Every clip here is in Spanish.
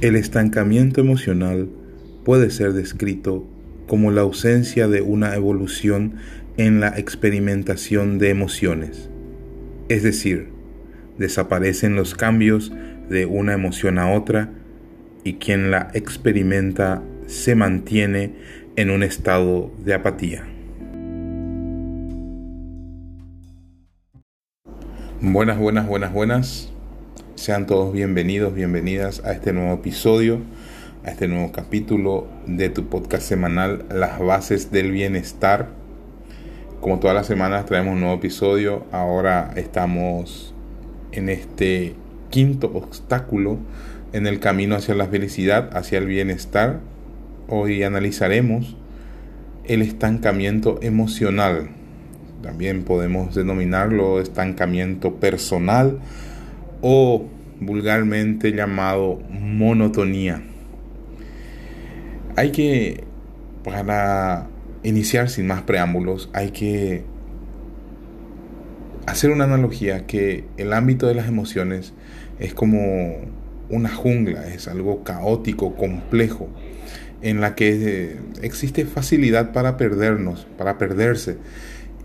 El estancamiento emocional puede ser descrito como la ausencia de una evolución en la experimentación de emociones. Es decir, desaparecen los cambios de una emoción a otra y quien la experimenta se mantiene en un estado de apatía. Buenas, buenas, buenas, buenas. Sean todos bienvenidos, bienvenidas a este nuevo episodio, a este nuevo capítulo de tu podcast semanal Las bases del bienestar. Como todas las semanas traemos un nuevo episodio. Ahora estamos en este quinto obstáculo en el camino hacia la felicidad, hacia el bienestar. Hoy analizaremos el estancamiento emocional. También podemos denominarlo estancamiento personal o vulgarmente llamado monotonía. Hay que, para iniciar sin más preámbulos, hay que hacer una analogía que el ámbito de las emociones es como una jungla, es algo caótico, complejo, en la que existe facilidad para perdernos, para perderse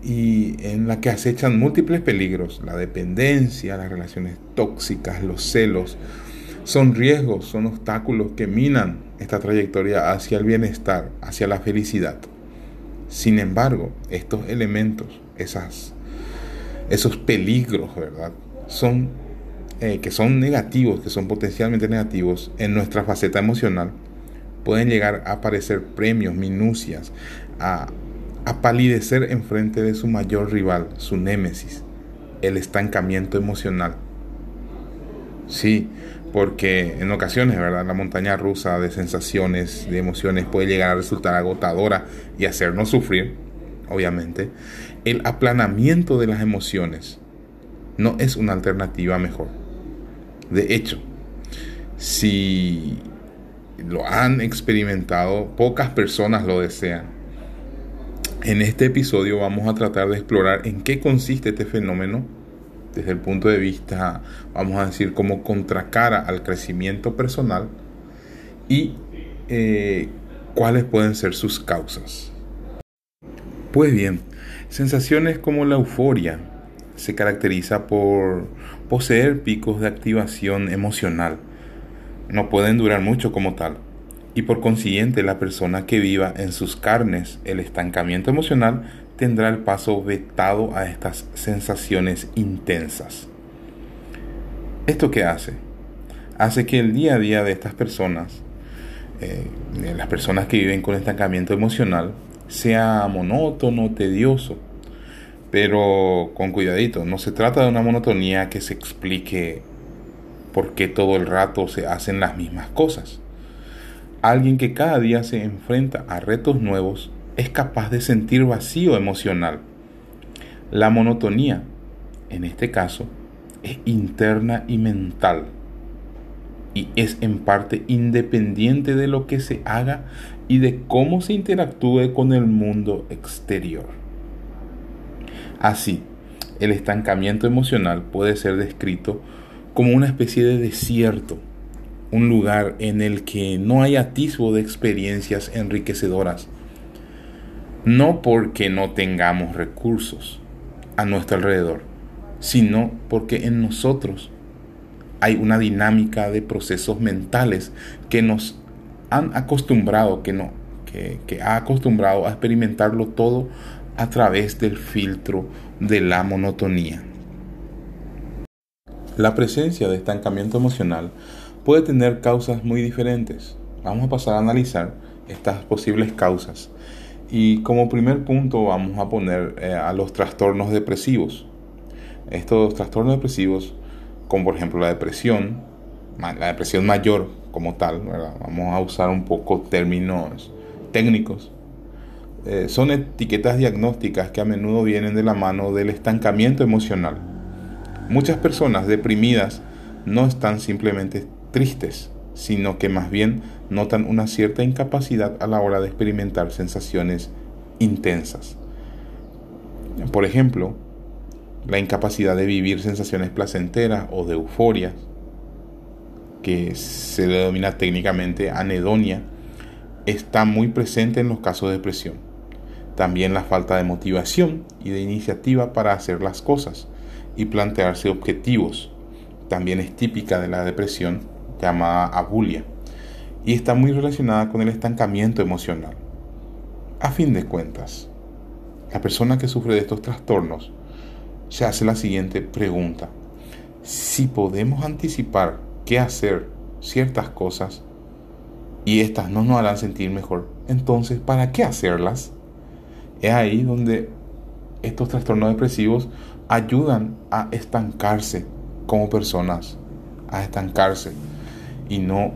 y en la que acechan múltiples peligros, la dependencia, las relaciones tóxicas, los celos. Son riesgos, son obstáculos que minan esta trayectoria hacia el bienestar, hacia la felicidad. Sin embargo, estos elementos, esas, esos peligros, ¿verdad? Son, eh, que son negativos, que son potencialmente negativos en nuestra faceta emocional, pueden llegar a aparecer premios, minucias, a a palidecer en frente de su mayor rival, su némesis, el estancamiento emocional. Sí, porque en ocasiones, ¿verdad? La montaña rusa de sensaciones, de emociones puede llegar a resultar agotadora y hacernos sufrir, obviamente. El aplanamiento de las emociones no es una alternativa mejor. De hecho, si lo han experimentado, pocas personas lo desean. En este episodio vamos a tratar de explorar en qué consiste este fenómeno desde el punto de vista, vamos a decir, como contracara al crecimiento personal y eh, cuáles pueden ser sus causas. Pues bien, sensaciones como la euforia se caracteriza por poseer picos de activación emocional. No pueden durar mucho como tal y por consiguiente la persona que viva en sus carnes el estancamiento emocional tendrá el paso vetado a estas sensaciones intensas. ¿Esto qué hace? Hace que el día a día de estas personas, eh, las personas que viven con estancamiento emocional, sea monótono, tedioso. Pero con cuidadito, no se trata de una monotonía que se explique por qué todo el rato se hacen las mismas cosas Alguien que cada día se enfrenta a retos nuevos es capaz de sentir vacío emocional. La monotonía, en este caso, es interna y mental y es en parte independiente de lo que se haga y de cómo se interactúe con el mundo exterior. Así, el estancamiento emocional puede ser descrito como una especie de desierto un lugar en el que no hay atisbo de experiencias enriquecedoras. No porque no tengamos recursos a nuestro alrededor, sino porque en nosotros hay una dinámica de procesos mentales que nos han acostumbrado, que, no, que, que ha acostumbrado a experimentarlo todo a través del filtro de la monotonía. La presencia de estancamiento emocional puede tener causas muy diferentes. Vamos a pasar a analizar estas posibles causas. Y como primer punto vamos a poner eh, a los trastornos depresivos. Estos trastornos depresivos, como por ejemplo la depresión, la depresión mayor como tal, vamos a usar un poco términos técnicos, eh, son etiquetas diagnósticas que a menudo vienen de la mano del estancamiento emocional. Muchas personas deprimidas no están simplemente tristes, sino que más bien notan una cierta incapacidad a la hora de experimentar sensaciones intensas. Por ejemplo, la incapacidad de vivir sensaciones placenteras o de euforia. que se denomina técnicamente anedonia, está muy presente en los casos de depresión. También la falta de motivación y de iniciativa para hacer las cosas y plantearse objetivos. También es típica de la depresión llamada abulia y está muy relacionada con el estancamiento emocional. A fin de cuentas, la persona que sufre de estos trastornos se hace la siguiente pregunta. Si podemos anticipar qué hacer ciertas cosas y estas no nos harán sentir mejor, entonces ¿para qué hacerlas? Es ahí donde estos trastornos depresivos ayudan a estancarse como personas, a estancarse y no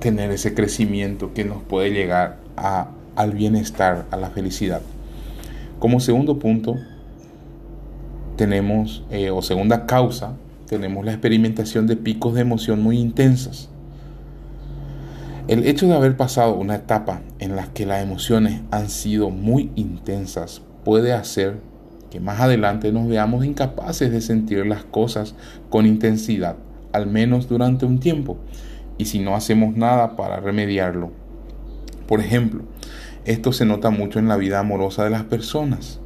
tener ese crecimiento que nos puede llegar a, al bienestar, a la felicidad. Como segundo punto, tenemos, eh, o segunda causa, tenemos la experimentación de picos de emoción muy intensas. El hecho de haber pasado una etapa en la que las emociones han sido muy intensas puede hacer que más adelante nos veamos incapaces de sentir las cosas con intensidad, al menos durante un tiempo, y si no hacemos nada para remediarlo. Por ejemplo, esto se nota mucho en la vida amorosa de las personas.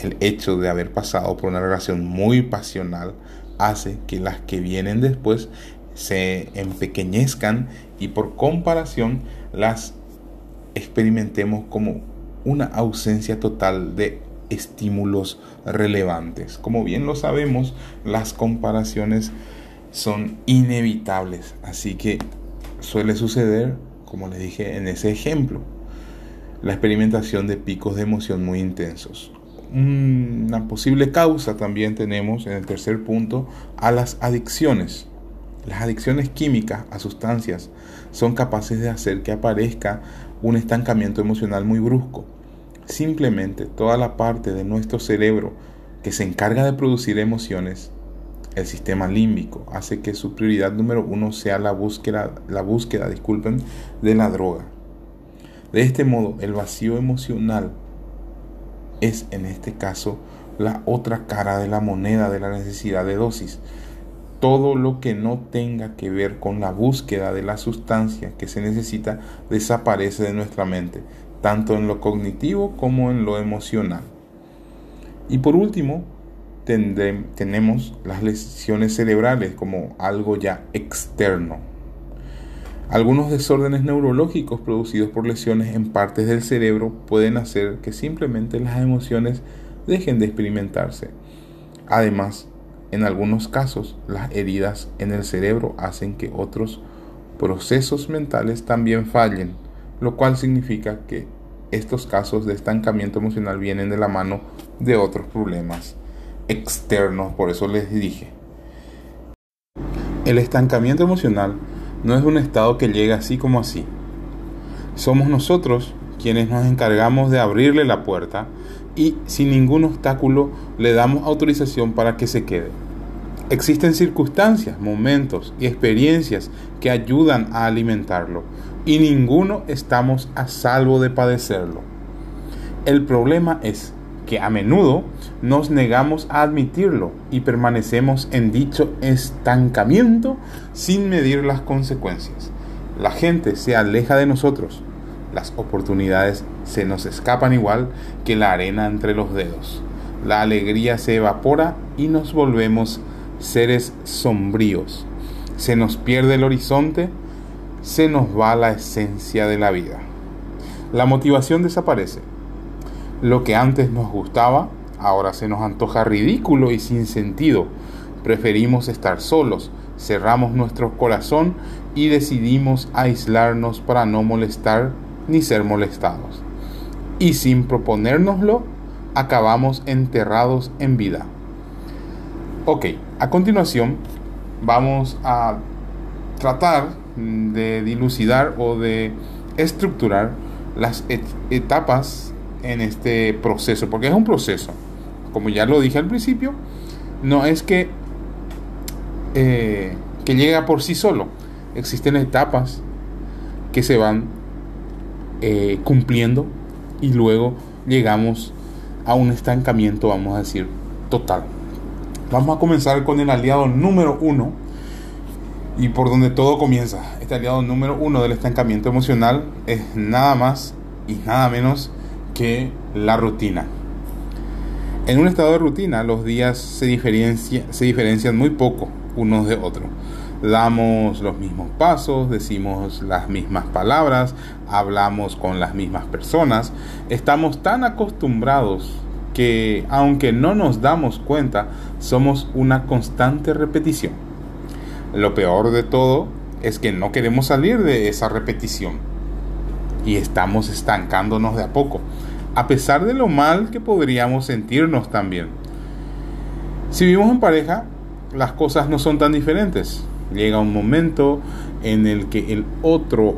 El hecho de haber pasado por una relación muy pasional hace que las que vienen después se empequeñezcan y por comparación las experimentemos como una ausencia total de estímulos relevantes. Como bien lo sabemos, las comparaciones son inevitables, así que suele suceder, como les dije en ese ejemplo, la experimentación de picos de emoción muy intensos. Una posible causa también tenemos en el tercer punto a las adicciones. Las adicciones químicas a sustancias son capaces de hacer que aparezca un estancamiento emocional muy brusco Simplemente toda la parte de nuestro cerebro que se encarga de producir emociones, el sistema límbico, hace que su prioridad número uno sea la búsqueda, la búsqueda disculpen, de la droga. De este modo, el vacío emocional es en este caso la otra cara de la moneda de la necesidad de dosis. Todo lo que no tenga que ver con la búsqueda de la sustancia que se necesita desaparece de nuestra mente, tanto en lo cognitivo como en lo emocional. Y por último, tenemos las lesiones cerebrales como algo ya externo. Algunos desórdenes neurológicos producidos por lesiones en partes del cerebro pueden hacer que simplemente las emociones dejen de experimentarse. Además, en algunos casos, las heridas en el cerebro hacen que otros procesos mentales también fallen lo cual significa que estos casos de estancamiento emocional vienen de la mano de otros problemas externos, por eso les dije. El estancamiento emocional no es un estado que llega así como así. Somos nosotros quienes nos encargamos de abrirle la puerta y sin ningún obstáculo le damos autorización para que se quede. Existen circunstancias, momentos y experiencias que ayudan a alimentarlo y ninguno estamos a salvo de padecerlo. El problema es que a menudo nos negamos a admitirlo y permanecemos en dicho estancamiento sin medir las consecuencias. La gente se aleja de nosotros. Las oportunidades se nos escapan igual que la arena entre los dedos. La alegría se evapora y nos volvemos seres sombríos. Se nos pierde el horizonte, se nos va la esencia de la vida. La motivación desaparece. Lo que antes nos gustaba, ahora se nos antoja ridículo y sin sentido. Preferimos estar solos, cerramos nuestro corazón y decidimos aislarnos para no molestar ni ser molestados. Y sin proponérnoslo, acabamos enterrados en vida. Ok, a continuación vamos a tratar de dilucidar o de estructurar las etapas en este proceso, porque es un proceso. Como ya lo dije al principio, no es que, eh, que llega por sí solo. Existen etapas que se van eh, cumpliendo y luego llegamos a un estancamiento, vamos a decir, total. Vamos a comenzar con el aliado número uno y por donde todo comienza. Este aliado número uno del estancamiento emocional es nada más y nada menos que la rutina. En un estado de rutina los días se, diferencia, se diferencian muy poco unos de otros. Damos los mismos pasos, decimos las mismas palabras, hablamos con las mismas personas. Estamos tan acostumbrados que aunque no nos damos cuenta, somos una constante repetición. Lo peor de todo es que no queremos salir de esa repetición y estamos estancándonos de a poco, a pesar de lo mal que podríamos sentirnos también. Si vivimos en pareja, las cosas no son tan diferentes. Llega un momento en el que el otro,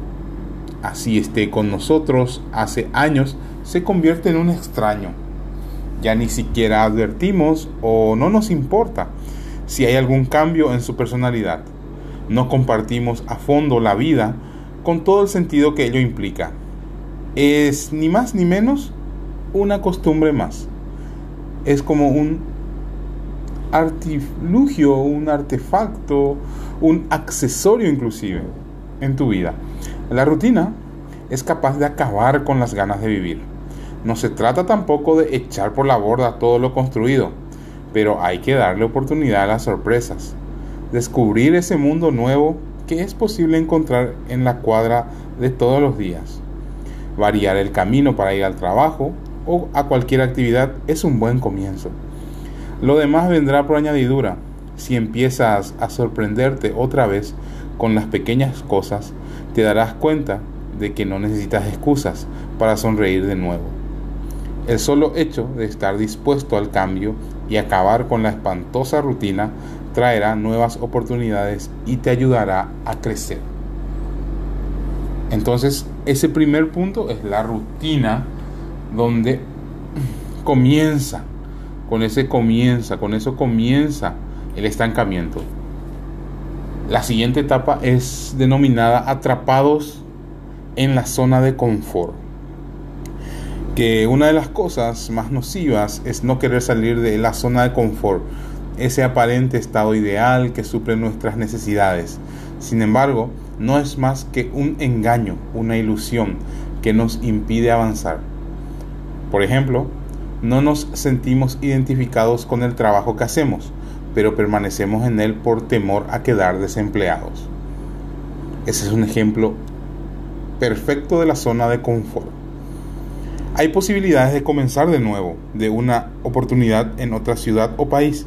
así esté con nosotros hace años, se convierte en un extraño. Ya ni siquiera advertimos o no nos importa si hay algún cambio en su personalidad. No compartimos a fondo la vida con todo el sentido que ello implica. Es ni más ni menos una costumbre más. Es como un artilugio, un artefacto, un accesorio inclusive en tu vida. La rutina es capaz de acabar con las ganas de vivir. No se trata tampoco de echar por la borda todo lo construido pero hay que darle oportunidad a las sorpresas. Descubrir ese mundo nuevo que es posible encontrar en la cuadra de todos los días. Variar el camino para ir al trabajo o a cualquier actividad es un buen comienzo. Lo demás vendrá por añadidura. Si empiezas a sorprenderte otra vez con las pequeñas cosas, te darás cuenta de que no necesitas excusas para sonreír de nuevo. El solo hecho de estar dispuesto al cambio y acabar con la espantosa rutina traerá nuevas oportunidades y te ayudará a crecer. Entonces, ese primer punto es la rutina donde comienza, con ese comienza, con eso comienza el estancamiento. La siguiente etapa es denominada atrapados en la zona de confort que una de las cosas más nocivas es no querer salir de la zona de confort, ese aparente estado ideal que suple nuestras necesidades. Sin embargo, no es más que un engaño, una ilusión que nos impide avanzar. Por ejemplo, no nos sentimos identificados con el trabajo que hacemos, pero permanecemos en él por temor a quedar desempleados. Ese es un ejemplo perfecto de la zona de confort. Hay posibilidades de comenzar de nuevo, de una oportunidad en otra ciudad o país.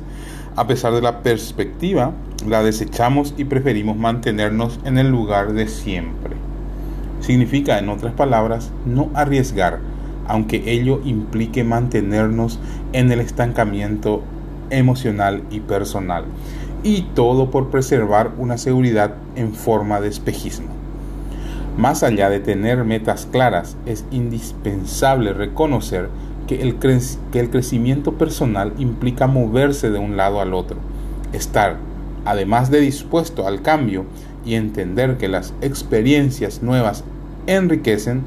A pesar de la perspectiva, la desechamos y preferimos mantenernos en el lugar de siempre. Significa, en otras palabras, no arriesgar, aunque ello implique mantenernos en el estancamiento emocional y personal. Y todo por preservar una seguridad en forma de espejismo. Más allá de tener metas claras, es indispensable reconocer que el, crecimiento personal implica moverse de un lado al otro, estar, además de dispuesto al cambio y entender que las experiencias nuevas enriquecen,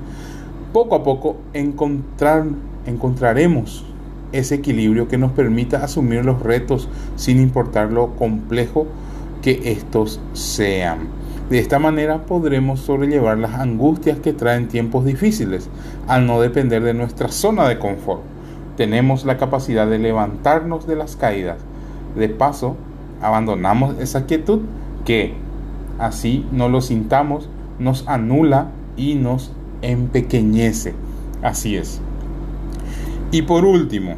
poco a poco encontrar, encontraremos ese equilibrio que nos permita asumir los retos sin importar lo complejo que estos sean. De esta manera podremos sobrellevar las angustias que traen tiempos difíciles al no depender de nuestra zona de confort. Tenemos la capacidad de levantarnos de las caídas. De paso, abandonamos esa quietud que, así no lo sintamos, nos anula y nos empequeñece. Así es. Y por último,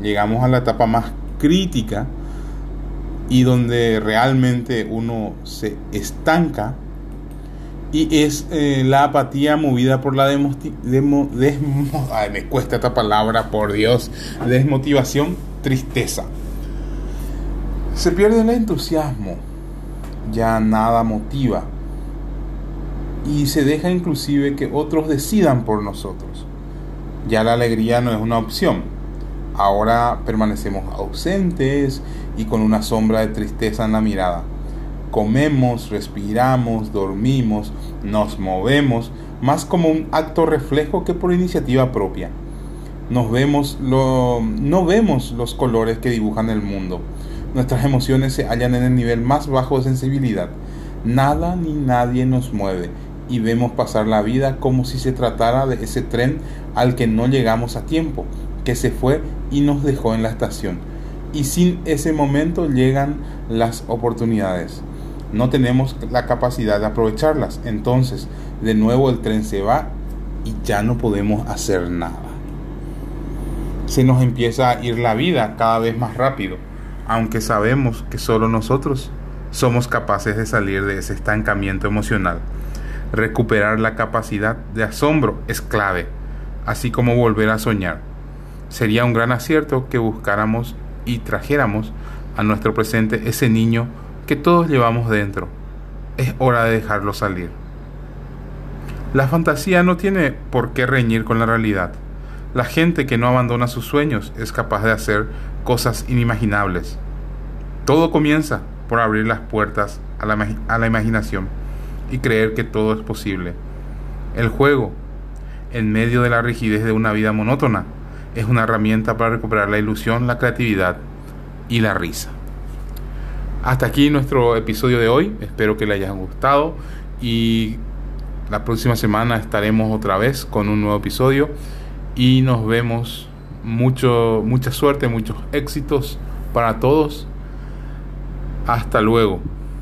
llegamos a la etapa más crítica y donde realmente uno se estanca y es eh, la apatía movida por la demo, me cuesta esta palabra por Dios desmotivación tristeza se pierde el entusiasmo ya nada motiva y se deja inclusive que otros decidan por nosotros ya la alegría no es una opción ahora permanecemos ausentes y con una sombra de tristeza en la mirada. Comemos, respiramos, dormimos, nos movemos, más como un acto reflejo que por iniciativa propia. Nos vemos lo, no vemos los colores que dibujan el mundo. Nuestras emociones se hallan en el nivel más bajo de sensibilidad. Nada ni nadie nos mueve y vemos pasar la vida como si se tratara de ese tren al que no llegamos a tiempo, que se fue y nos dejó en la estación. Y sin ese momento llegan las oportunidades. No tenemos la capacidad de aprovecharlas. Entonces, de nuevo el tren se va y ya no podemos hacer nada. Se nos empieza a ir la vida cada vez más rápido, aunque sabemos que solo nosotros somos capaces de salir de ese estancamiento emocional. Recuperar la capacidad de asombro es clave, así como volver a soñar. Sería un gran acierto que buscáramos y trajéramos a nuestro presente ese niño que todos llevamos dentro. Es hora de dejarlo salir. La fantasía no tiene por qué reñir con la realidad. La gente que no abandona sus sueños es capaz de hacer cosas inimaginables. Todo comienza por abrir las puertas a la, a la imaginación y creer que todo es posible. El juego, en medio de la rigidez de una vida monótona, es una herramienta para recuperar la ilusión, la creatividad y la risa. Hasta aquí nuestro episodio de hoy. Espero que le haya gustado y la próxima semana estaremos otra vez con un nuevo episodio y nos vemos. Mucho, mucha suerte, muchos éxitos para todos. Hasta luego.